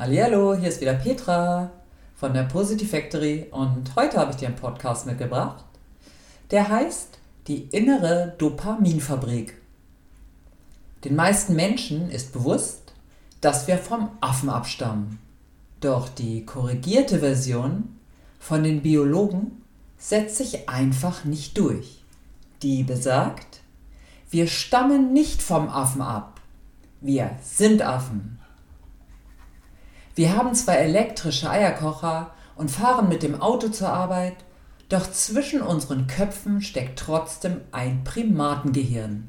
Hallo, hier ist wieder Petra von der Positive Factory und heute habe ich dir einen Podcast mitgebracht, der heißt Die innere Dopaminfabrik. Den meisten Menschen ist bewusst, dass wir vom Affen abstammen. Doch die korrigierte Version von den Biologen setzt sich einfach nicht durch. Die besagt, wir stammen nicht vom Affen ab. Wir sind Affen. Wir haben zwar elektrische Eierkocher und fahren mit dem Auto zur Arbeit, doch zwischen unseren Köpfen steckt trotzdem ein Primatengehirn.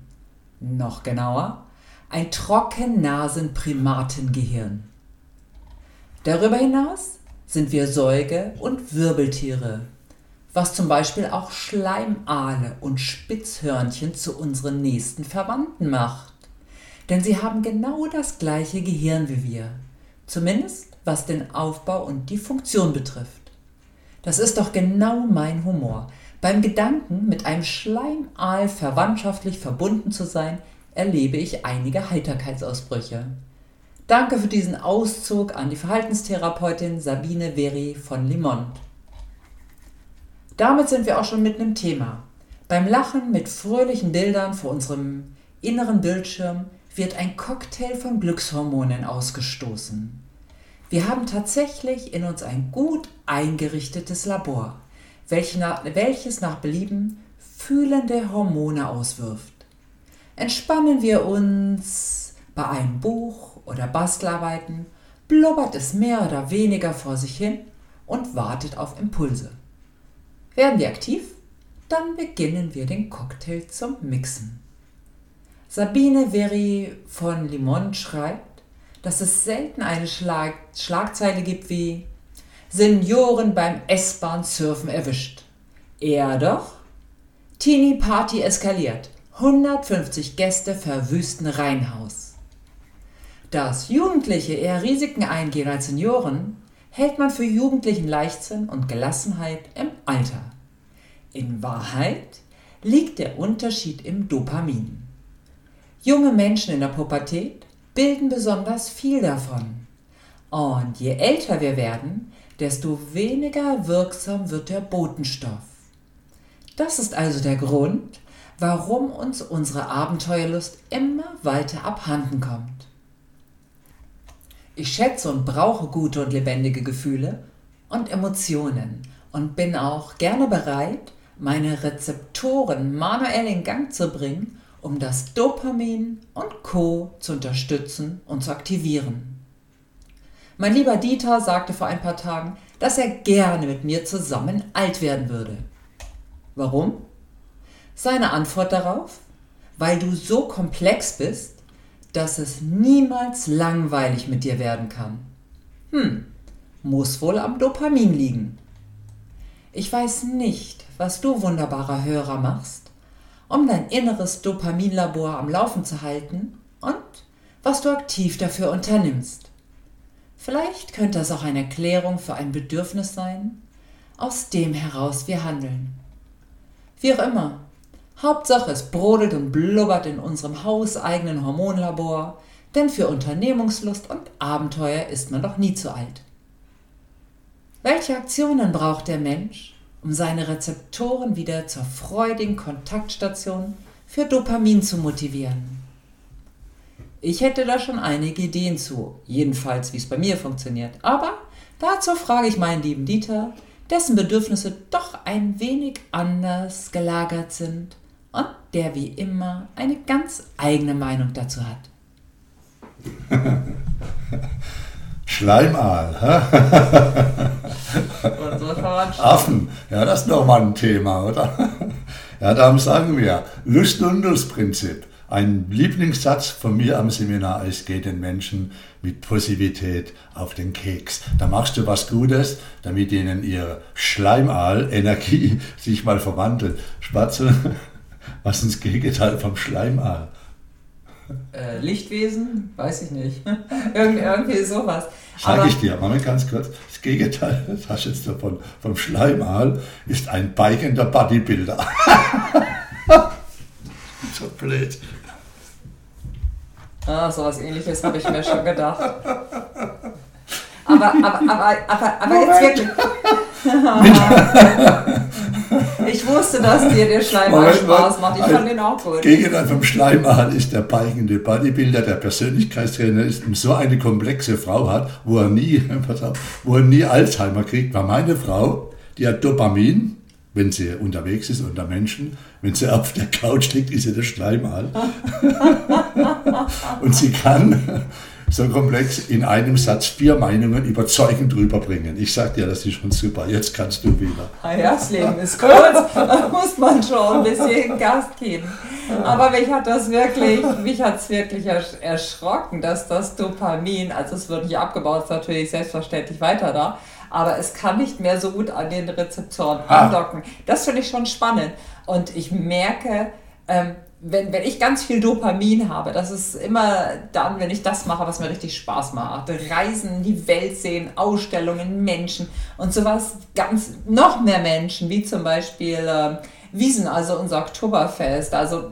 Noch genauer, ein Trockennasen-Primatengehirn. Darüber hinaus sind wir Säuge- und Wirbeltiere, was zum Beispiel auch Schleimaale und Spitzhörnchen zu unseren nächsten Verwandten macht. Denn sie haben genau das gleiche Gehirn wie wir. Zumindest was den Aufbau und die Funktion betrifft. Das ist doch genau mein Humor. Beim Gedanken, mit einem Schleimaal verwandtschaftlich verbunden zu sein, erlebe ich einige Heiterkeitsausbrüche. Danke für diesen Auszug an die Verhaltenstherapeutin Sabine Veri von Limont. Damit sind wir auch schon mitten im Thema. Beim Lachen mit fröhlichen Bildern vor unserem inneren Bildschirm wird ein Cocktail von Glückshormonen ausgestoßen. Wir haben tatsächlich in uns ein gut eingerichtetes Labor, welches nach Belieben fühlende Hormone auswirft. Entspannen wir uns bei einem Buch oder Bastelarbeiten, blubbert es mehr oder weniger vor sich hin und wartet auf Impulse. Werden wir aktiv, dann beginnen wir den Cocktail zum Mixen. Sabine Veri von Limon schreibt, dass es selten eine Schlag Schlagzeile gibt wie Senioren beim S-Bahn-Surfen erwischt. Eher doch Teenie Party eskaliert. 150 Gäste verwüsten Reihenhaus. Dass Jugendliche eher Risiken eingehen als Senioren, hält man für jugendlichen Leichtsinn und Gelassenheit im Alter. In Wahrheit liegt der Unterschied im Dopamin. Junge Menschen in der Pubertät bilden besonders viel davon. Und je älter wir werden, desto weniger wirksam wird der Botenstoff. Das ist also der Grund, warum uns unsere Abenteuerlust immer weiter abhanden kommt. Ich schätze und brauche gute und lebendige Gefühle und Emotionen und bin auch gerne bereit, meine Rezeptoren manuell in Gang zu bringen um das Dopamin und Co zu unterstützen und zu aktivieren. Mein lieber Dieter sagte vor ein paar Tagen, dass er gerne mit mir zusammen alt werden würde. Warum? Seine Antwort darauf? Weil du so komplex bist, dass es niemals langweilig mit dir werden kann. Hm, muss wohl am Dopamin liegen. Ich weiß nicht, was du wunderbarer Hörer machst, um dein inneres Dopaminlabor am Laufen zu halten und was du aktiv dafür unternimmst. Vielleicht könnte es auch eine Erklärung für ein Bedürfnis sein, aus dem heraus wir handeln. Wie auch immer, Hauptsache es brodelt und blubbert in unserem hauseigenen Hormonlabor, denn für Unternehmungslust und Abenteuer ist man doch nie zu alt. Welche Aktionen braucht der Mensch, um seine Rezeptoren wieder zur freudigen Kontaktstation für Dopamin zu motivieren. Ich hätte da schon einige Ideen zu, jedenfalls wie es bei mir funktioniert, aber dazu frage ich meinen lieben Dieter, dessen Bedürfnisse doch ein wenig anders gelagert sind und der wie immer eine ganz eigene Meinung dazu hat. Schleimaal. Affen. Ja, das ist nochmal ein Thema, oder? Ja, darum sagen wir, Lust- und Lustprinzip. Ein Lieblingssatz von mir am Seminar ist, geht den Menschen mit Positivität auf den Keks. Da machst du was Gutes, damit ihnen ihre Schleimaal-Energie sich mal verwandelt. Spatzel, was ist das Gegenteil vom Schleimaal? Äh, Lichtwesen? Weiß ich nicht. irgendwie, irgendwie sowas. Sag ich dir, Moment ganz kurz, das Gegenteil, das hast du jetzt davon, vom Schleimal, ist ein bikender Bodybuilder. so blöd. Ah, sowas ähnliches habe ich mir schon gedacht. aber, aber, aber, aber, aber jetzt wirklich. ich wusste, dass dir der Schleimal Spaß macht. Ich fand den auch gut. Gegenteil vom Schleimal ist der peigende Bodybuilder, der Persönlichkeitstrainer ist, so eine komplexe Frau hat, wo er nie, wo er nie Alzheimer kriegt, war meine Frau, die hat Dopamin, wenn sie unterwegs ist unter Menschen. Wenn sie auf der Couch liegt, ist sie der Schleimal. und sie kann so komplex in einem Satz vier Meinungen überzeugend rüberbringen. Ich sag dir, das ist schon super. Jetzt kannst du wieder. Ah ja, das Leben ist kurz. Da muss man schon ein bisschen Gas geben. Aber mich hat das wirklich, mich hat es wirklich erschrocken, dass das Dopamin, also es wird nicht abgebaut, ist natürlich selbstverständlich weiter da, aber es kann nicht mehr so gut an den Rezeptoren ah. andocken. Das finde ich schon spannend. Und ich merke, ähm, wenn, wenn ich ganz viel Dopamin habe, das ist immer dann, wenn ich das mache, was mir richtig Spaß macht. Reisen, die Welt sehen, Ausstellungen, Menschen und sowas, ganz noch mehr Menschen, wie zum Beispiel äh, Wiesen, also unser Oktoberfest. Also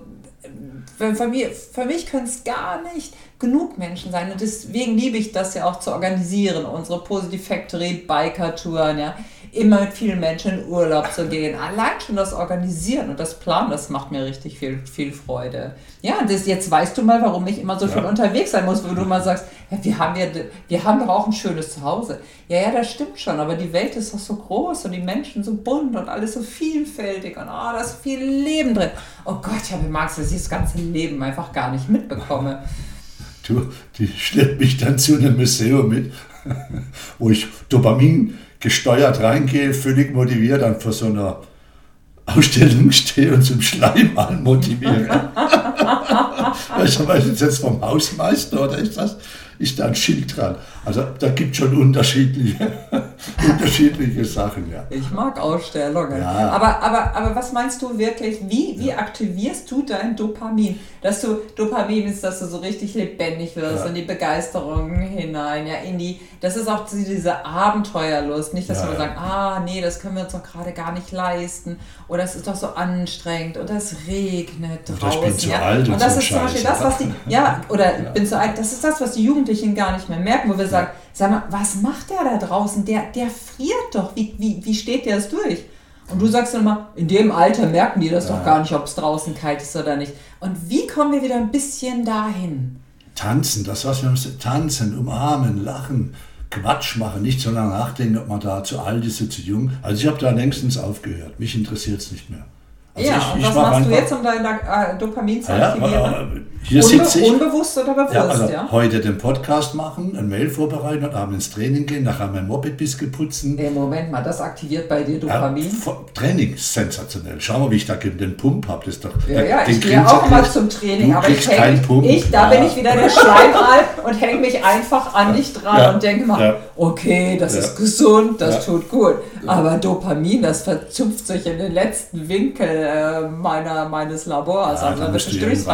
für, für, mich, für mich können es gar nicht genug Menschen sein. Und deswegen liebe ich das ja auch zu organisieren, unsere Positive Factory Biker Touren, ja immer mit vielen Menschen in Urlaub zu gehen. Allein schon das Organisieren und das Planen, das macht mir richtig viel, viel Freude. Ja, das, jetzt weißt du mal, warum ich immer so viel ja. unterwegs sein muss, wo du mal sagst, ja, wir haben ja, wir haben doch auch ein schönes Zuhause. Ja, ja, das stimmt schon, aber die Welt ist doch so groß und die Menschen so bunt und alles so vielfältig und oh, da ist viel Leben drin. Oh Gott, ich habe magst, dass ich das ganze Leben einfach gar nicht mitbekomme. Du, die schleppt mich dann zu einem Museum mit, wo ich Dopamin gesteuert reingehe, völlig motiviert, dann vor so einer Ausstellung stehe und zum Schleimal motiviere. weißt du, was ist jetzt vom Hausmeister oder ist das? Ist da ein Schild dran? Also da gibt es schon unterschiedliche, unterschiedliche Sachen, ja. Ich mag Ausstellungen. Ja. Aber, aber, aber was meinst du wirklich, wie, wie ja. aktivierst du dein Dopamin? Dass du, Dopamin ist, dass du so richtig lebendig wirst, ja. in die Begeisterung hinein, ja, in die, das ist auch diese Abenteuerlust, nicht, dass ja, wir sagen, ah, nee, das können wir uns doch gerade gar nicht leisten oder es ist doch so anstrengend oder es regnet draußen. Ich bin zu alt und, und das so ist zum Beispiel das, was die, ja, oder bin zu alt, das ist das, was die Jugendlichen gar nicht mehr merken, wo wir sagen, sag mal, was macht der da draußen? Der, der friert doch, wie, wie, wie steht der es durch? Und du sagst dann immer, in dem Alter merken die das ja. doch gar nicht, ob es draußen kalt ist oder nicht. Und wie kommen wir wieder ein bisschen dahin? Tanzen, das was wir müssen, tanzen, umarmen, lachen, Quatsch machen, nicht so lange nachdenken, ob man da zu alt ist oder zu jung. Also ich habe da längstens aufgehört. Mich interessiert es nicht mehr. Also ja, ich, und was machst du jetzt, um deine äh, Dopamin zu aktivieren? Ja, hier Unbe sitze ich. Unbewusst oder bewusst, ja, also ja? Heute den Podcast machen, ein Mail vorbereiten und abends ins Training gehen, nachher mein Moped bisschen putzen. Nee, Moment mal, das aktiviert bei dir Dopamin? Ja, Training, sensationell. Schau mal, wie ich da den Pump habe. Das doch, ja, ja, ich gehe auch mal zum Training, aber ich, häng, ich da bin ich wieder der Schleimal und hänge mich einfach an dich dran und denke mal, okay, das ist gesund, das tut gut. Aber Dopamin, das verzupft sich in den letzten Winkel äh, meiner, meines Labors. also da wird bestimmt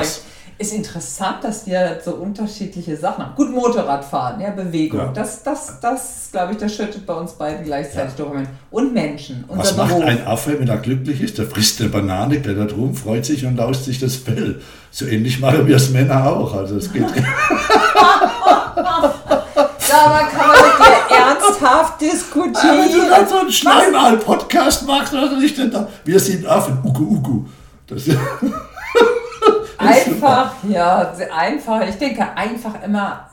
ist interessant, dass wir so unterschiedliche Sachen haben. Gut, Motorradfahren, ja, Bewegung. Ja. Das, das, das glaube ich, das schüttet bei uns beiden gleichzeitig ja. Dokument. Und Menschen. Was macht Beruf. ein Affe, wenn er glücklich ist? Der frisst eine Banane, klettert rum, freut sich und laust sich das Fell. So ähnlich machen wir es Männer auch. Also es geht. Aber kann man mit dir ernsthaft diskutieren? Wenn du dann so einen Schleimal-Podcast machst, was ist denn da? Wir sind Affen. Ugu, ugu. Das einfach, ja, einfach. Ich denke einfach immer,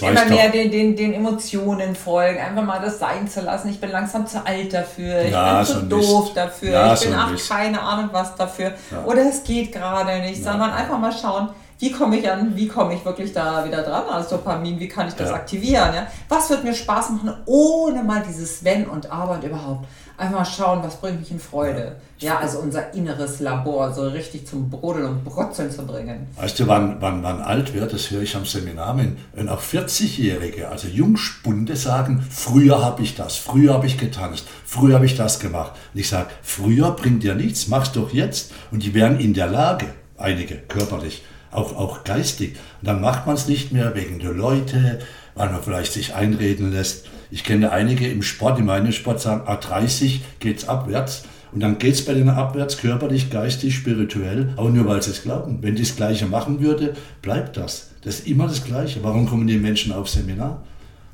immer mehr den, den, den Emotionen folgen, einfach mal das sein zu lassen. Ich bin langsam zu alt dafür, ich ja, bin zu doof Mist. dafür, ja, ich bin auch keine Ahnung was dafür. Ja. Oder es geht gerade nicht, sondern einfach mal schauen, wie komme ich an, wie komme ich wirklich da wieder dran als Dopamin, wie kann ich das aktivieren, ja? Was wird mir Spaß machen, ohne mal dieses Wenn und Aber und überhaupt. Einfach mal schauen, was bringt mich in Freude. Ja, also unser inneres Labor so richtig zum Brodeln und Brotzeln zu bringen. Weißt du, wann, wann man alt wird, das höre ich am Seminar, wenn auch 40-Jährige, also Jungspunde sagen, früher habe ich das, früher habe ich getanzt, früher habe ich das gemacht. Und ich sage, früher bringt dir nichts, mach's doch jetzt. Und die wären in der Lage, einige körperlich, auch, auch geistig. Und dann macht man es nicht mehr wegen der Leute, weil man vielleicht sich einreden lässt. Ich kenne einige im Sport, in meinem Sport sagen, A30 geht's abwärts. Und dann geht es bei denen abwärts, körperlich, geistig, spirituell, aber nur weil sie es glauben. Wenn die das Gleiche machen würde, bleibt das. Das ist immer das Gleiche. Warum kommen die Menschen auf Seminar?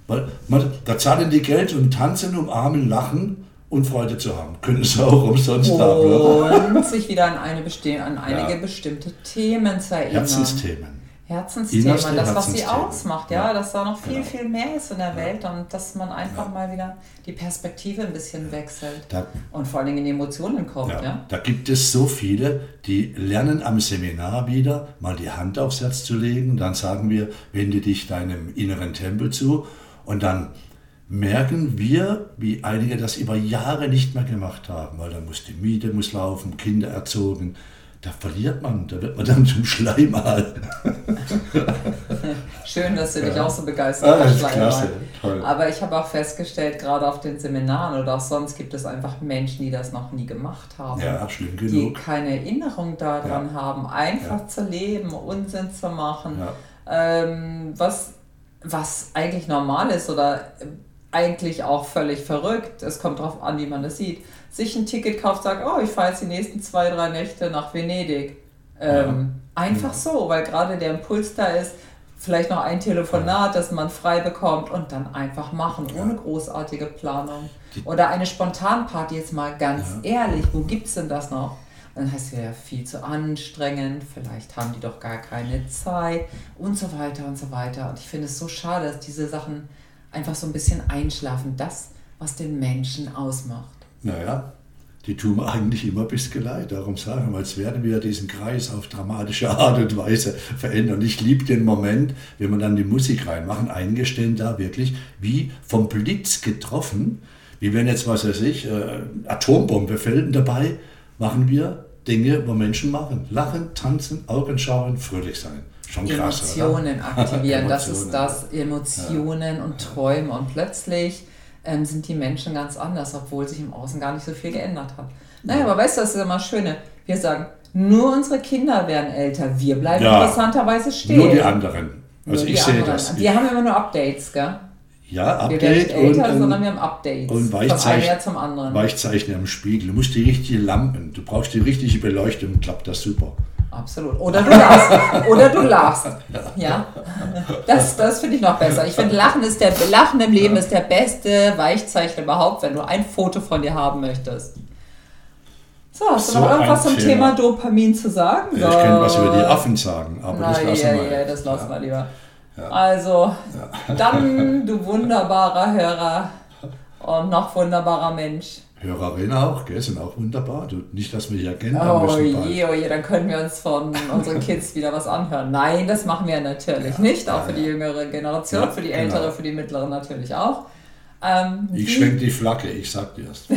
Weil man, da zahlen die Geld und tanzen, umarmen, lachen und Freude zu haben. Können sie auch umsonst und haben. Und sich wieder an, eine an einige Ja. bestimmte Themen zu erinnern. Herzensthemen. Herzensthema, das, was sie ausmacht, ja, Ja. dass da noch viel, Genau. viel mehr ist in der Ja. Welt und dass man einfach Ja. mal wieder die Perspektive ein bisschen wechselt Da, und vor allen Dingen in die Emotionen kommt, ja. ja, da gibt es so viele, die lernen am Seminar wieder, mal die Hand aufs Herz zu legen. Dann sagen wir, wende dich deinem inneren Tempel zu. Und dann merken wir, wie einige das über Jahre nicht mehr gemacht haben, weil dann muss die Miete muss laufen, Kinder erzogen. Da verliert man, da wird man dann zum Schleimal. Schön, dass du dich Ja. auch so begeistert Ah, hast, toll. Aber ich habe auch festgestellt, gerade auf den Seminaren oder auch sonst gibt es einfach Menschen, die das noch nie gemacht haben. Ja, schlimm Die genug. keine Erinnerung daran Ja. haben, einfach Ja. zu leben, Unsinn zu machen, ähm, was, was eigentlich normal ist oder eigentlich auch völlig verrückt. Es kommt darauf an, wie man das sieht. Sich ein Ticket kauft, sagt, oh, ich fahre jetzt die nächsten zwei, drei Nächte nach Venedig. Ähm, Einfach so, weil gerade der Impuls da ist, vielleicht noch ein Telefonat, das man frei bekommt und dann einfach machen, ohne großartige Planung. Oder eine Spontanparty, jetzt mal ganz ehrlich, wo gibt es denn das noch? Dann heißt es ja viel zu anstrengend, vielleicht haben die doch gar keine Zeit und so weiter und so weiter. Und ich finde es so schade, dass diese Sachen einfach so ein bisschen einschlafen, das, was den Menschen ausmacht. Naja, die tun mir eigentlich immer bis Geleit. Darum sagen wir, als werden wir diesen Kreis auf dramatische Art und Weise verändern. Ich liebe den Moment, wenn wir dann die Musik reinmachen, eingestehen da wirklich wie vom Blitz getroffen, wie wenn jetzt, was weiß ich, äh, Atombombe fällt und dabei machen wir Dinge, wo Menschen machen. Lachen, tanzen, Augen schauen, fröhlich sein. Schon krass, Emotionen oder? aktivieren, das ist Emotionen, das, Emotionen und Träumen. Und plötzlich ähm, sind die Menschen ganz anders, obwohl sich im Außen gar nicht so viel geändert hat. Naja, aber weißt du, das ist immer das Schöne. Wir sagen, nur unsere Kinder werden älter, wir bleiben Ja. interessanterweise stehen. Nur die anderen. Also Nur ich sehe anderen. das. Die haben immer nur Updates, gell? ja, Wir werden nicht Update und, älter, sondern wir haben Updates. und von einem Weichzeichen- Jahr zum anderen. Weichzeichner im Spiegel. Du musst die richtige Lampen, du brauchst die richtige Beleuchtung, klappt das super. Absolut. Oder du lachst. Oder du lachst. Ja. Das, das finde ich noch besser. Ich finde, Lachen, ist der, Lachen im Leben ist der beste Weichzeichner überhaupt, wenn du ein Foto von dir haben möchtest. So, hast du So noch irgendwas zum Thema. Thema Dopamin zu sagen? Ich kann was über die Affen sagen, aber das Nein, lassen ja, wir. ja, das lassen wir Ja. lieber. Also, dann, du wunderbarer Hörer und noch wunderbarer Mensch. Hörerinnen auch, gell, sind auch wunderbar. Du, nicht, dass wir hier kennen Oh müssen je, oh je, dann können wir uns von unseren Kids wieder was anhören. Nein, das machen wir natürlich nicht. Auch ja, für die ja. jüngere Generation, Ja, für die genau. ältere, für die mittlere natürlich auch. Ähm, Ich wie- schwenk die Flagge, ich sag dir's.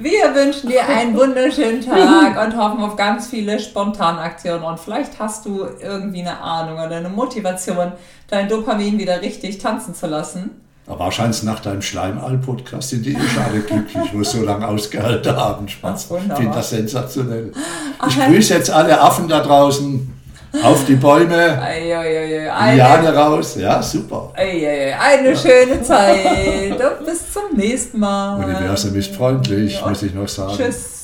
Wir wünschen dir einen wunderschönen Tag und hoffen auf ganz viele Spontanaktionen. Und vielleicht hast du irgendwie eine Ahnung oder eine Motivation, dein Dopamin wieder richtig tanzen zu lassen. Aber wahrscheinlich nach deinem Schleimall-Podcast sind die eh schon alle glücklich, wo es so lange ausgehalten haben. Spaß. Ich finde das sensationell. Ich grüße jetzt alle Affen da draußen auf die Bäume, Jahre raus. Ja, super. eine schöne Zeit und bis zum nächsten Mal. Universum ist freundlich, muss ich noch sagen. Tschüss.